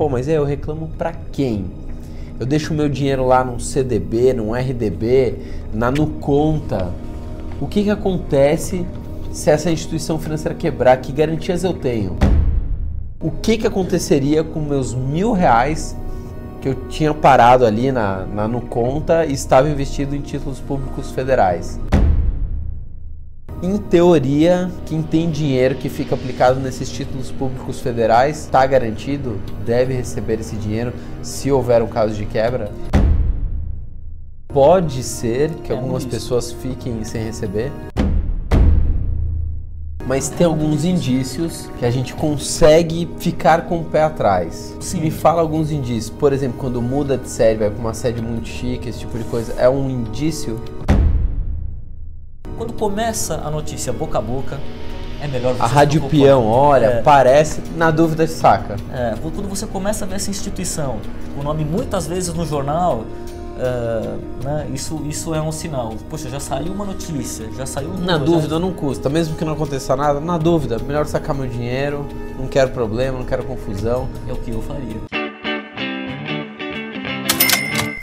Pô, mas aí eu reclamo para quem? Eu deixo o meu dinheiro lá num CDB, num RDB, na Nuconta. O que, que acontece se essa instituição financeira quebrar? Que garantias eu tenho? O que, que aconteceria com meus mil reais que eu tinha parado ali na, na Nuconta e estava investido em títulos públicos federais? Em teoria, quem tem dinheiro que fica aplicado nesses títulos públicos federais está garantido, deve receber esse dinheiro se houver um caso de quebra. Pode ser que É algumas pessoas fiquem sem receber, mas tem alguns indícios que a gente consegue ficar com o pé atrás. Sim. Me fala alguns indícios. Por exemplo, quando muda de série, vai para uma sede muito chique, esse tipo de coisa, é um indício Quando começa a notícia boca a boca, é melhor você A Rádio. Peão, olha, É. parece, na dúvida saca. É, quando você começa a ver essa instituição, o nome muitas vezes no jornal, é, né, isso, isso é um sinal. Poxa, já saiu uma notícia, já saiu um Na dúvida não custa, mesmo que não aconteça nada, na dúvida, melhor sacar meu dinheiro, não quero problema, não quero confusão. já é o que eu faria.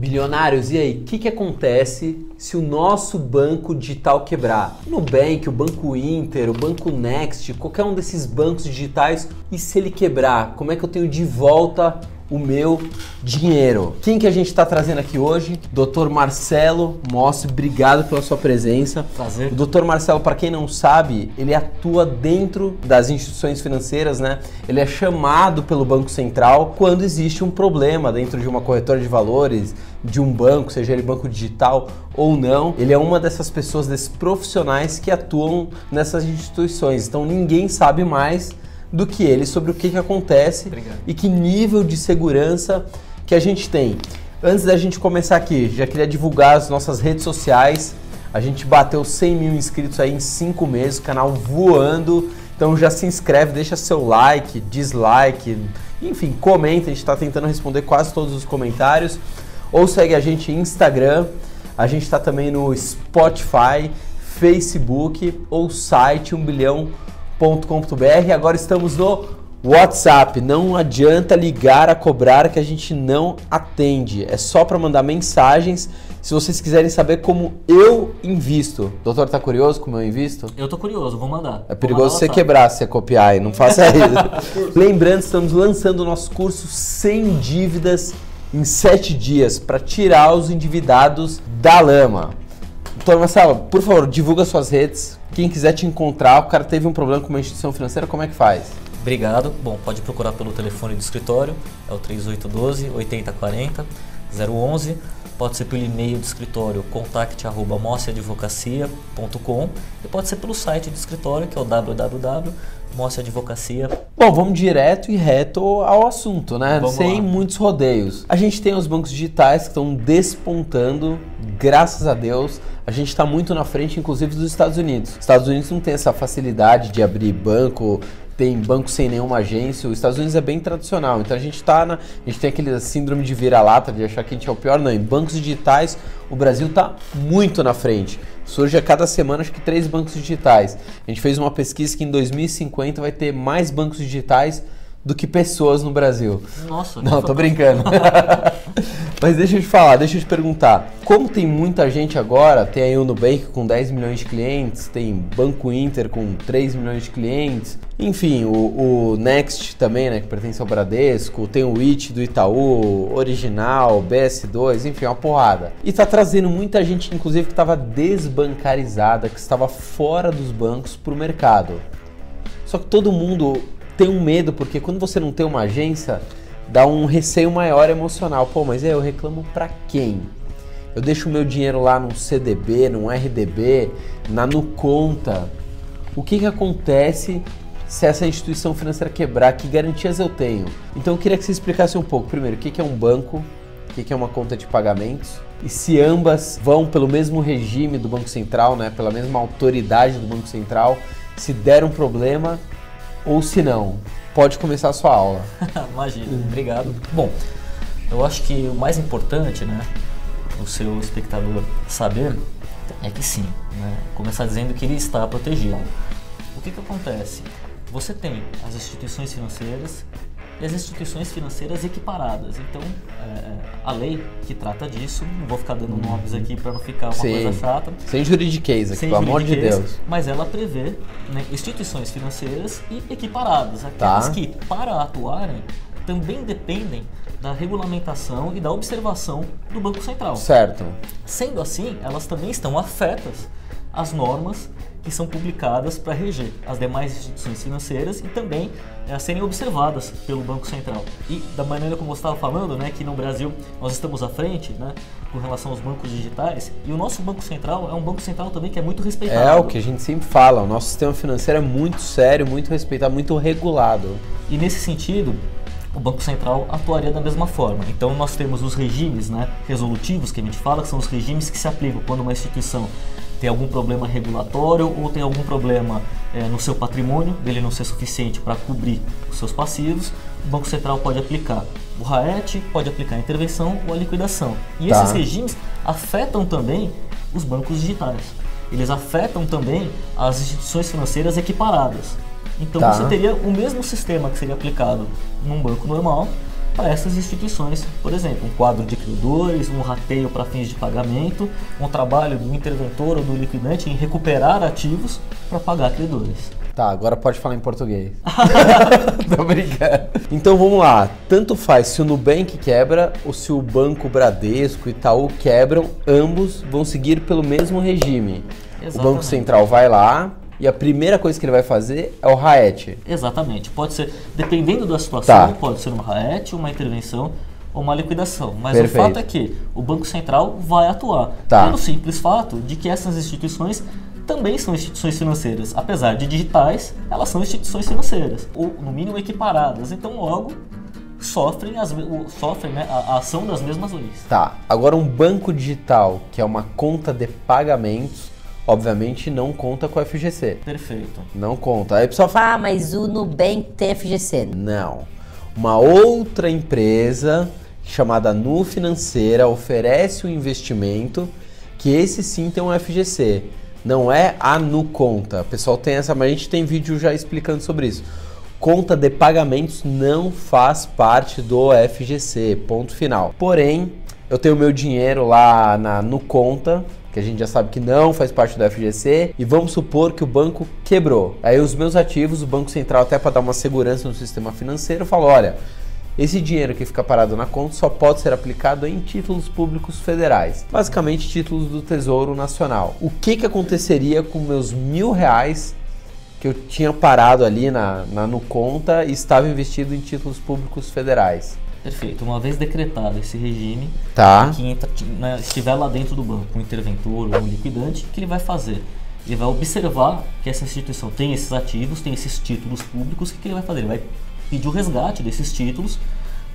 Bilionários, e aí, o que, que acontece se o nosso banco digital quebrar? O Nubank, o Banco Inter, o Banco Next, qualquer um desses bancos digitais, e se ele quebrar, como é que eu tenho de volta o meu dinheiro? Quem que a gente está trazendo aqui hoje? Dr. Marcelo Mossi, obrigado pela sua presença. Prazer. O Dr. Marcelo, para quem não sabe, ele atua dentro das instituições financeiras, né? Ele é chamado pelo Banco Central quando existe um problema dentro de uma corretora de valores, de um banco, seja ele banco digital ou não. Ele é uma dessas pessoas, desses profissionais que atuam nessas instituições. Então ninguém sabe mais do que ele sobre o que, que acontece Obrigado. e que nível de segurança que a gente tem. Antes da gente começar aqui, já queria divulgar as nossas redes sociais. A gente bateu 100 mil inscritos aí em 5 meses, canal voando. Então já se inscreve, deixa seu like, dislike, enfim, comenta. A gente está tentando responder quase todos os comentários. Ou segue a gente no Instagram. A gente está também no Spotify, Facebook ou site 1 bilhão www.cobrar.com.br. Agora estamos no WhatsApp. Não adianta ligar a cobrar que a gente não atende. É só para mandar mensagens. Se vocês quiserem saber como eu invisto. Doutor, tá curioso como eu invisto? Eu tô curioso, vou mandar. É perigoso você quebrar se você copiar e não faça isso. Lembrando, estamos lançando o nosso curso sem dívidas em 7 dias para tirar os endividados da lama. Doutor Marcelo, por favor, divulga suas redes. Quem quiser te encontrar, o cara teve um problema com uma instituição financeira, como é que faz? Obrigado. Bom, pode procurar pelo telefone do escritório, é o 3812 8040 011. Pode ser pelo e-mail do escritório contact@mociadvocacia.com e pode ser pelo site do escritório, que é o www.mociadvocacia. Bom, vamos direto e reto ao assunto, né? Vamos Sem lá. muitos rodeios. A gente tem os bancos digitais que estão despontando, graças a Deus. A gente está muito na frente, inclusive, dos Estados Unidos. Os Estados Unidos não tem essa facilidade de abrir banco, tem banco sem nenhuma agência. Os Estados Unidos é bem tradicional. Então a gente tá na. A gente tem aquele síndrome de vira-lata, de achar que a gente é o pior. Não, em bancos digitais, o Brasil está muito na frente. Surge a cada semana, acho que três bancos digitais. A gente fez uma pesquisa que em 2050 vai ter mais bancos digitais do que pessoas no Brasil. Nossa, Não, tô brincando. Mas deixa eu te falar, deixa eu te perguntar. Como tem muita gente agora, tem aí o Nubank com 10 milhões de clientes, tem Banco Inter com 3 milhões de clientes, enfim, o, o Next também, né, que pertence ao Bradesco, tem o IT do Itaú, Original, BS2, enfim, uma porrada. E tá trazendo muita gente, inclusive, que estava desbancarizada, que estava fora dos bancos pro mercado. Só que todo mundo tem um medo, porque quando você não tem uma agência, dá um receio maior emocional. Pô, mas aí eu reclamo pra quem? Eu deixo o meu dinheiro lá num CDB, num RDB, na Nuconta. O que, que acontece se essa instituição financeira quebrar? Que garantias eu tenho? Então eu queria que você explicasse um pouco. Primeiro, o que, que é um banco? O que, que é uma conta de pagamentos? E se ambas vão pelo mesmo regime do Banco Central, né, pela mesma autoridade do Banco Central, se der um problema ou se não? Pode começar a sua aula. Imagina, obrigado. Bom, eu acho que o mais importante, né, o seu espectador saber é que sim, né, começar dizendo que ele está protegido. O que que acontece? Você tem as instituições financeiras e as instituições financeiras equiparadas. Então, é, a lei que trata disso, não vou ficar dando nomes aqui para não ficar uma Sim. coisa chata. Sem juridiquês aqui, Sem pelo amor de Deus. Mas ela prevê né, instituições financeiras e equiparadas, aquelas Tá. que, para atuarem, também dependem da regulamentação e da observação do Banco Central. Certo. Sendo assim, elas também estão afetas às normas que são publicadas para reger as demais instituições financeiras e também a serem observadas pelo Banco Central. E da maneira como você estava falando, né, que no Brasil nós estamos à frente, né, com relação aos bancos digitais, e o nosso Banco Central é um banco central também que é muito respeitado. É o que a gente sempre fala, o nosso sistema financeiro é muito sério, muito respeitado, muito regulado. E nesse sentido, o Banco Central atuaria da mesma forma. Então nós temos os regimes né, resolutivos que a gente fala, que são os regimes que se aplicam quando uma instituição tem algum problema regulatório ou tem algum problema eh, no seu patrimônio, dele não ser suficiente para cobrir os seus passivos, o Banco Central pode aplicar o RAET, pode aplicar a intervenção ou a liquidação. E Tá. esses regimes afetam também os bancos digitais. Eles afetam também as instituições financeiras equiparadas. Então Tá. você teria o mesmo sistema que seria aplicado num banco normal para essas instituições, por exemplo, um quadro de credores, um rateio para fins de pagamento, um trabalho do interventor ou do liquidante em recuperar ativos para pagar credores. Tá, agora pode falar em português. Tô brincando. Então vamos lá. Tanto faz se o Nubank quebra ou se o Banco Bradesco e Itaú quebram, ambos vão seguir pelo mesmo regime. O Banco Exatamente. Central vai lá e a primeira coisa que ele vai fazer é o RAET. Exatamente. Pode ser, dependendo da situação, Tá. pode ser uma RAET, uma intervenção ou uma liquidação. Mas Perfeito. o fato é que o Banco Central vai atuar. Tá. Pelo simples fato de que essas instituições também são instituições financeiras. Apesar de digitais, elas são instituições financeiras. Ou, no mínimo, equiparadas. Então, logo, sofrem, as, sofrem né, a, a ação das mesmas leis. Tá, agora um banco digital, que é uma conta de pagamentos, obviamente não conta com o FGC. Perfeito. Não conta. Aí o pessoal fala, Ah, mas o Nubank tem FGC. Não. Uma outra empresa chamada Nu Financeira oferece um investimento que esse sim tem um FGC. Não é a Nu Conta. O pessoal tem essa, mas a gente tem vídeo já explicando sobre isso. Conta de pagamentos não faz parte do FGC, ponto final. Porém, eu tenho meu dinheiro lá na Nu Conta, que a gente já sabe que não faz parte do FGC, e vamos supor que o banco quebrou. Aí os meus ativos, o Banco Central, até para dar uma segurança no sistema financeiro, falou: olha, esse dinheiro que fica parado na conta só pode ser aplicado em títulos públicos federais, basicamente títulos do Tesouro Nacional. O que, que aconteceria com meus mil reais que eu tinha parado ali na, na no conta e estava investido em títulos públicos federais? Perfeito. Uma vez decretado esse regime, Tá. que entra, né, estiver lá dentro do banco, um interventor ou um liquidante, o que ele vai fazer? Ele vai observar que essa instituição tem esses ativos, tem esses títulos públicos, o que, ele vai fazer? Ele vai pedir o resgate desses títulos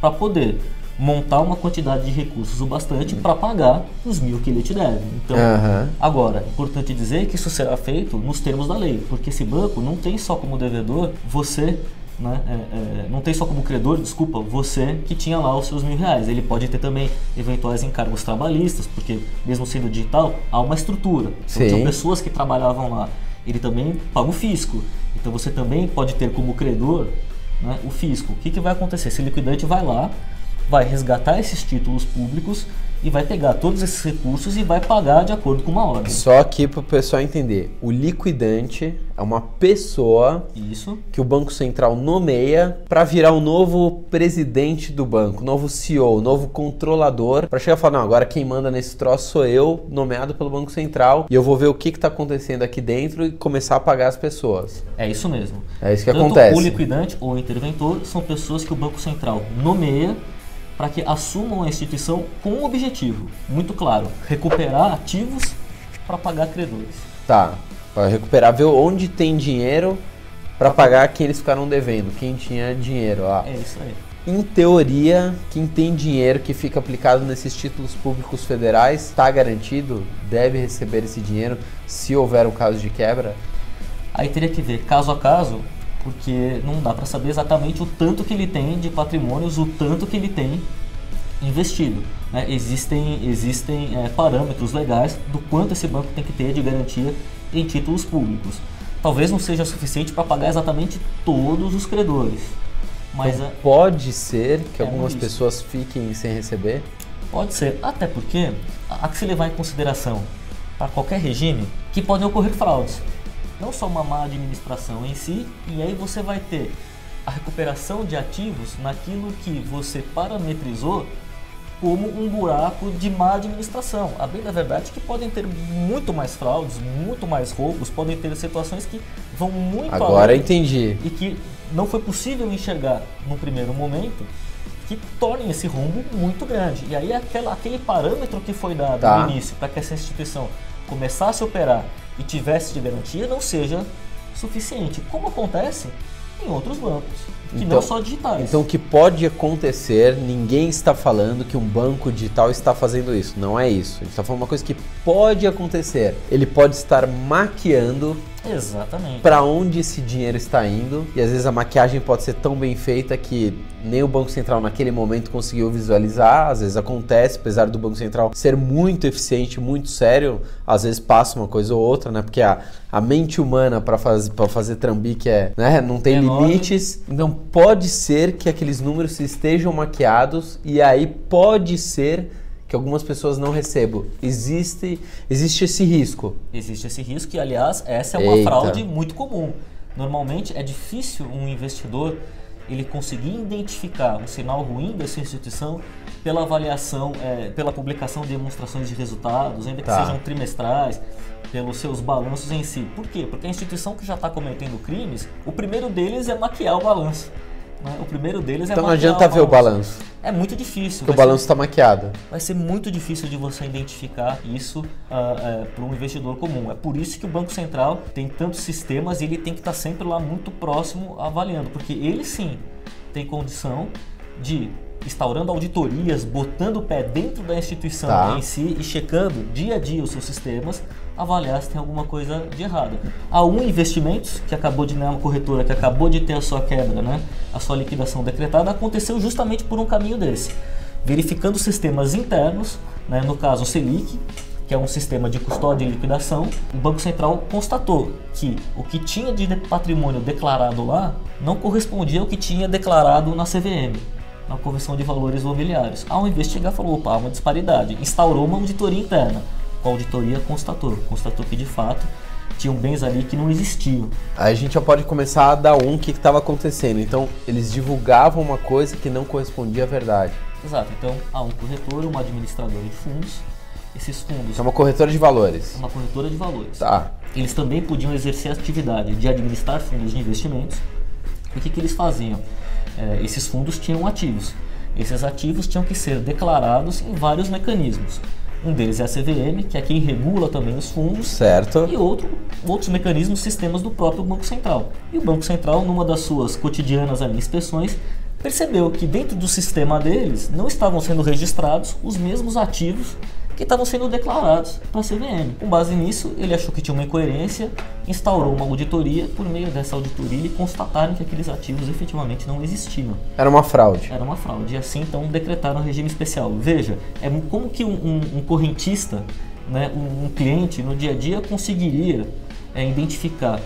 para poder montar uma quantidade de recursos o bastante para pagar os mil que ele te deve. Então, Aham. agora, é importante dizer que isso será feito nos termos da lei, porque esse banco não tem só como devedor você, né, é, é, não tem só como credor, desculpa, você que tinha lá os seus mil reais. Ele pode ter também eventuais encargos trabalhistas, porque mesmo sendo digital, há uma estrutura. Então, Sim. tinham pessoas que trabalhavam lá. Ele também paga o fisco. Então você também pode ter como credor né, o fisco. O que, que vai acontecer? Esse liquidante vai lá, vai resgatar esses títulos públicos e vai pegar todos esses recursos e vai pagar de acordo com uma ordem. Só aqui para o pessoal entender: o liquidante é uma pessoa Isso. que o Banco Central nomeia para virar o novo presidente do banco, novo CEO, novo controlador, para chegar e falar: não, agora quem manda nesse troço sou eu, nomeado pelo Banco Central, e eu vou ver o que está acontecendo aqui dentro e começar a pagar as pessoas. É isso mesmo. É isso que Tanto acontece. O liquidante ou o interventor são pessoas que o Banco Central nomeia para que assumam a instituição com um objetivo muito claro: recuperar ativos para pagar credores. Tá, para recuperar, ver onde tem dinheiro para pagar quem eles ficaram devendo, quem tinha dinheiro lá. É isso aí. Em teoria, quem tem dinheiro que fica aplicado nesses títulos públicos federais está garantido, deve receber esse dinheiro se houver um caso de quebra. Aí teria que ver caso a caso, porque não dá para saber exatamente o tanto que ele tem de patrimônios, o tanto que ele tem investido. né? Existem, existem é, parâmetros legais do quanto esse banco tem que ter de garantia em títulos públicos. Talvez não seja suficiente para pagar exatamente todos os credores, Mas então é- pode ser que É algumas isso. pessoas fiquem sem receber? Pode ser, até porque há que se levar em consideração para qualquer regime que podem ocorrer fraudes. Não só uma má administração em si, e aí você vai ter a recuperação de ativos naquilo que você parametrizou como um buraco de má administração. A bem da verdade é que podem ter muito mais fraudes, muito mais roubos, podem ter situações que vão muito Agora além entendi. e que não foi possível enxergar num primeiro momento que tornem esse rombo muito grande. E aí aquela, aquele parâmetro que foi dado Tá. no início para que essa instituição começasse a operar e tivesse de garantia não seja suficiente, como acontece em outros bancos, que Então- não só digitais. Então o que pode acontecer, ninguém está falando que um banco digital está fazendo isso. Não é isso. A gente está falando uma coisa que pode acontecer. Ele pode estar maquiando Exatamente. para onde esse dinheiro está indo e às vezes a maquiagem pode ser tão bem feita que nem o Banco Central naquele momento conseguiu visualizar, às vezes acontece, apesar do Banco Central ser muito eficiente, muito sério, às vezes passa uma coisa ou outra, né? Porque a, a mente humana para fazer para fazer trambique é, né, não tem É enorme. limites. Então pode ser que aqueles números estejam maquiados e aí pode ser que algumas pessoas não recebam. Existe existe esse risco. Existe esse risco e, aliás, essa é uma Eita. fraude muito comum. Normalmente é difícil um investidor ele conseguir identificar um sinal ruim dessa instituição pela avaliação, eh, pela publicação de demonstrações de resultados, ainda que Tá. sejam trimestrais, pelos seus balanços em si. Por quê? Porque a instituição que já está cometendo crimes, o primeiro deles é maquiar o balanço. Né? O primeiro deles é Então não adianta ver o balanço, É muito difícil. porque o balanço está maquiado. vai ser muito difícil de você identificar isso para um investidor comum. É por isso que o Banco Central tem tantos sistemas e ele tem que estar sempre lá muito próximo avaliando, porque ele sim tem condição de instaurando auditorias, botando o pé dentro da instituição Tá. em si e checando dia a dia os seus sistemas, avaliar se tem alguma coisa de errado. A Um Investimentos, que acabou de né, uma corretora que acabou de ter a sua quebra, né, a sua liquidação decretada, aconteceu justamente por um caminho desse verificando sistemas internos, né, no caso o Selic, que é um sistema de custódia e liquidação, o Banco Central constatou que o que tinha de patrimônio declarado lá não correspondia ao que tinha declarado na CVM, na Convenção de Valores Mobiliários. Ao investigar, falou: opa, há uma disparidade. Instaurou uma auditoria interna. A auditoria constatou, constatou que de fato tinham bens ali que não existiam. Aí a gente já pode começar a dar um o que estava acontecendo. Então, eles divulgavam uma coisa que não correspondia à verdade. Exato, então há um corretor, uma administradora de fundos. Esses fundos É uma corretora de valores. uma corretora de valores. Tá. Eles também podiam exercer a atividade de administrar fundos de investimentos. O que, que eles faziam? É, esses fundos tinham ativos. Esses ativos tinham que ser declarados em vários mecanismos. Um deles é a CVM, que é quem regula também os fundos, Certo. e outro, outros mecanismos, sistemas do próprio Banco Central. E o Banco Central, numa das suas cotidianas ali, inspeções, percebeu que dentro do sistema deles não estavam sendo registrados os mesmos ativos que estavam sendo declarados para a CVM. Com base nisso, ele achou que tinha uma incoerência, instaurou uma auditoria. Por meio dessa auditoria, eles constataram que aqueles ativos efetivamente não existiam. Era uma fraude. Era uma fraude. E assim, então, decretaram um regime especial. Veja, é como que um, um- um correntista, né, um, um cliente, no dia a dia, conseguiria é, identificar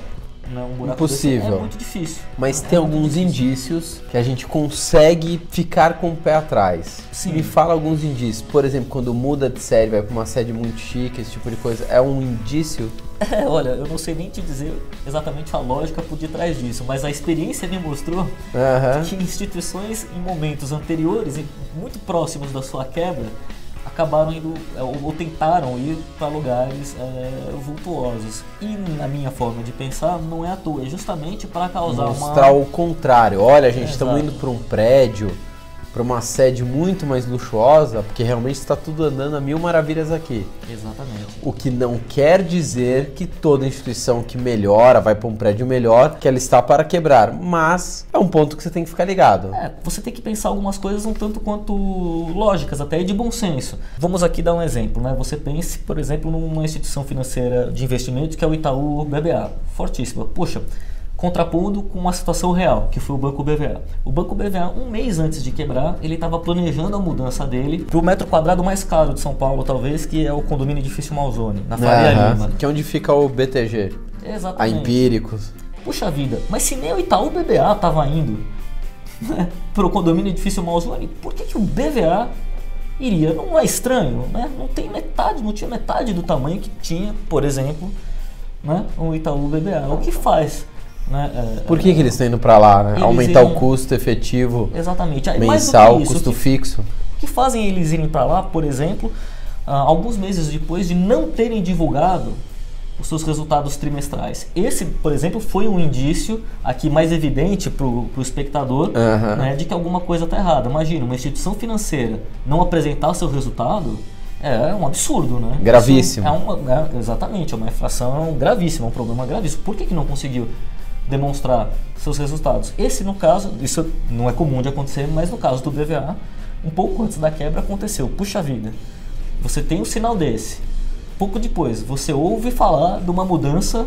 né, um Impossível. É muito difícil. Mas É tem alguns difícil. indícios que a gente consegue ficar com o pé atrás. Sim. Me fala alguns indícios. Por exemplo, quando muda de série, vai para uma sede muito chique, esse tipo de coisa. É um indício? É, olha, eu não sei nem te dizer exatamente a lógica por detrás disso, mas a experiência me mostrou que instituições em momentos anteriores, e muito próximos da sua quebra, acabaram indo é, ou, ou tentaram ir para lugares é, vultuosos. E na minha forma de pensar, não é à toa, é justamente para causar Mostrar uma o contrário. Olha, gente, estamos indo para um prédio, para uma sede muito mais luxuosa, porque realmente está tudo andando a mil maravilhas aqui. Exatamente. O que não quer dizer que toda instituição que melhora, vai para um prédio melhor, que ela está para quebrar. Mas é um ponto que você tem que ficar ligado. É, você tem que pensar algumas coisas um tanto quanto lógicas, até de bom senso. Vamos aqui dar um exemplo, né? Você pense, por exemplo, numa instituição financeira de investimento que é o Itaú BBA, fortíssima. Poxa, contrapondo com uma situação real, que foi o Banco BVA. O Banco BVA, um mês antes de quebrar, ele estava planejando a mudança dele para o metro quadrado mais caro de São Paulo, talvez, que é o condomínio edifício Malzone, na Faria. Lima. Que é onde fica o BTG, a Exatamente. Empíricos. Puxa vida, mas se nem o Itaú BBA estava indo né, para o condomínio edifício Malzone, por que, que o BVA iria? Não é estranho, né? não tem metade, não tinha metade do tamanho que tinha, por exemplo, né, o Itaú BBA. O que faz? Né, é, Por que, que eles estão indo para lá? Né? Aumentar iriam- o custo efetivo Exatamente. Mensal, isso, custo o que- fixo? O que fazem eles irem para lá, por exemplo, ah, alguns meses depois de não terem divulgado os seus resultados trimestrais? Esse, por exemplo, foi um indício aqui mais evidente para o espectador né, de que alguma coisa está errada. Imagina, uma instituição financeira não apresentar seu resultado é um absurdo, né? Gravíssimo. É uma, é, exatamente, é uma infração gravíssima, é um problema gravíssimo. Por que, que não conseguiu demonstrar seus resultados? Esse, no caso, isso não é comum de acontecer, mas no caso do BVA, um pouco antes da quebra aconteceu. Puxa vida, você tem um sinal desse. Pouco depois, você ouve falar de uma mudança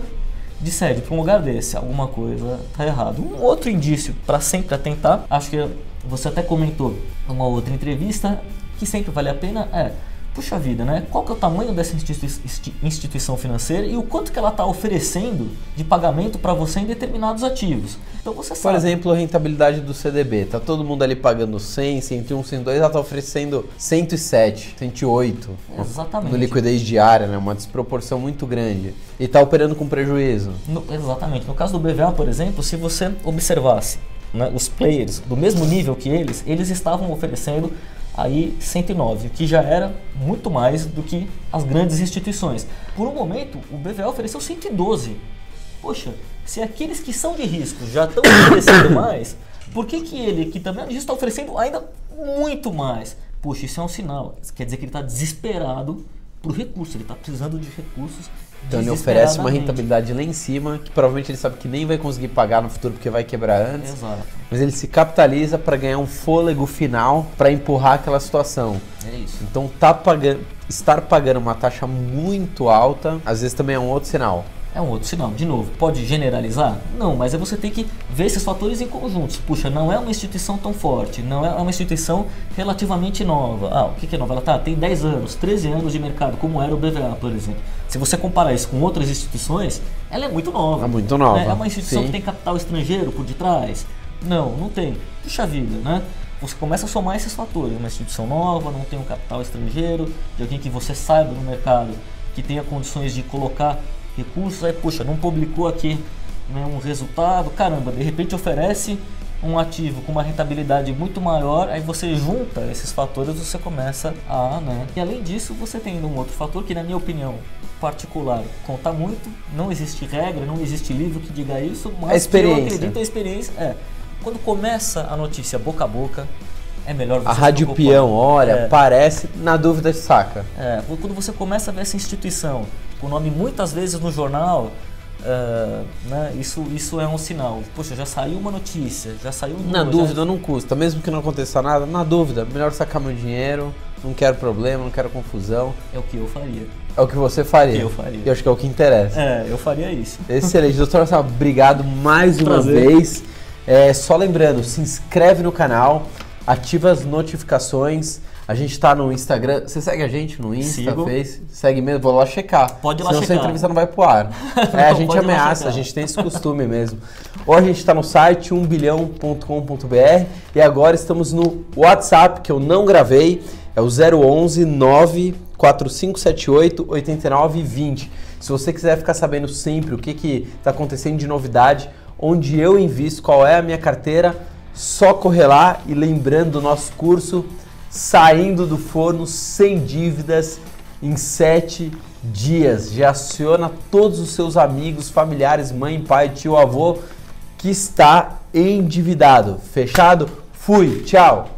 de sede para um lugar desse. Alguma coisa está errado. Um outro indício para sempre atentar, acho que você até comentou numa outra entrevista, que sempre vale a pena é puxa vida, né? Qual que é o tamanho dessa institui- insti- instituição financeira e o quanto que ela está oferecendo de pagamento para você em determinados ativos. Então você Por sabe. exemplo, a rentabilidade do CDB. Tá todo mundo ali pagando 100, 101, 102, ela tá oferecendo 107, 108. Exatamente. No liquidez diária, né? Uma desproporção muito grande. E tá operando com prejuízo. No- exatamente. No caso do BVA, por exemplo, se você observasse né, os players do mesmo nível que eles, eles estavam oferecendo aí 109, o que já era muito mais do que as grandes instituições. Por um momento, o BVA ofereceu 112. Poxa, se aqueles que são de risco já estão oferecendo mais, por que, que ele, que também é está oferecendo ainda muito mais? Poxa, isso é um sinal. Isso quer dizer que ele está desesperado por recurso, ele está precisando de recursos. Então ele oferece uma rentabilidade lá em cima, que provavelmente ele sabe que nem vai conseguir pagar no futuro porque vai quebrar antes. Exato. Mas ele se capitaliza para ganhar um fôlego final para empurrar aquela situação. É isso. Então tá pagando, estar pagando uma taxa muito alta, às vezes também é um outro sinal. É um outro sinal. De novo, pode generalizar? Não, mas aí você tem que ver esses fatores em conjuntos. Puxa, não é uma instituição tão forte, não é uma instituição relativamente nova. Ah, o que que é nova? Ela tá, tem 10 anos, 13 anos de mercado, como era o BVA, por exemplo. Se você comparar isso com outras instituições, ela é muito nova. É muito nova, né? É uma instituição sim. que tem capital estrangeiro por detrás? Não, não tem. Puxa vida, né? Você começa a somar esses fatores. Uma instituição nova, não tem um capital estrangeiro, de alguém que você saiba no mercado, que tenha condições de colocar recursos, aí, puxa, não publicou aqui né, um resultado, caramba, de repente oferece um ativo com uma rentabilidade muito maior, aí você junta esses fatores você começa a, né? E além disso, você tem um outro fator que, na minha opinião particular, conta muito, não existe regra, não existe livro que diga isso, mas A experiência. que eu acredito a experiência é, quando começa a notícia boca a boca, é melhor você A Rádio. Peão, olha, É. parece, na dúvida saca. É, quando você começa a ver essa instituição com o nome muitas vezes no jornal, é, né, isso, isso é um sinal. Poxa, já saiu uma notícia, já saiu um Na dúvida não custa, mesmo que não aconteça nada, na dúvida, melhor sacar meu dinheiro, não quero problema, não quero confusão. É o que eu faria. É o que você faria. Que eu faria. E eu acho que é o que interessa. É, eu faria isso. Excelente, doutor Marcelo, obrigado mais uma Prazer. vez. É, só lembrando, se inscreve no canal, ativa as notificações. A gente tá no Instagram. Você segue a gente no Insta, Sigo. Face? Segue mesmo, vou lá checar. Pode ir lá Senão checar. entrevista não vai pro ar. É, a Não, gente ir lá ameaça, a gente tem esse costume mesmo. Ou a gente tá no site 1bilhão.com.br e agora estamos no WhatsApp, que eu não gravei, é o 011 94578 8920. Se você quiser ficar sabendo sempre o que que tá acontecendo de novidade, onde eu invisto, qual é a minha carteira, só correr lá e lembrando do nosso curso Saindo do Forno sem dívidas em 7 dias. Já aciona todos os seus amigos, familiares, mãe, pai, tio, avô que está endividado. Fechado? Fui, tchau!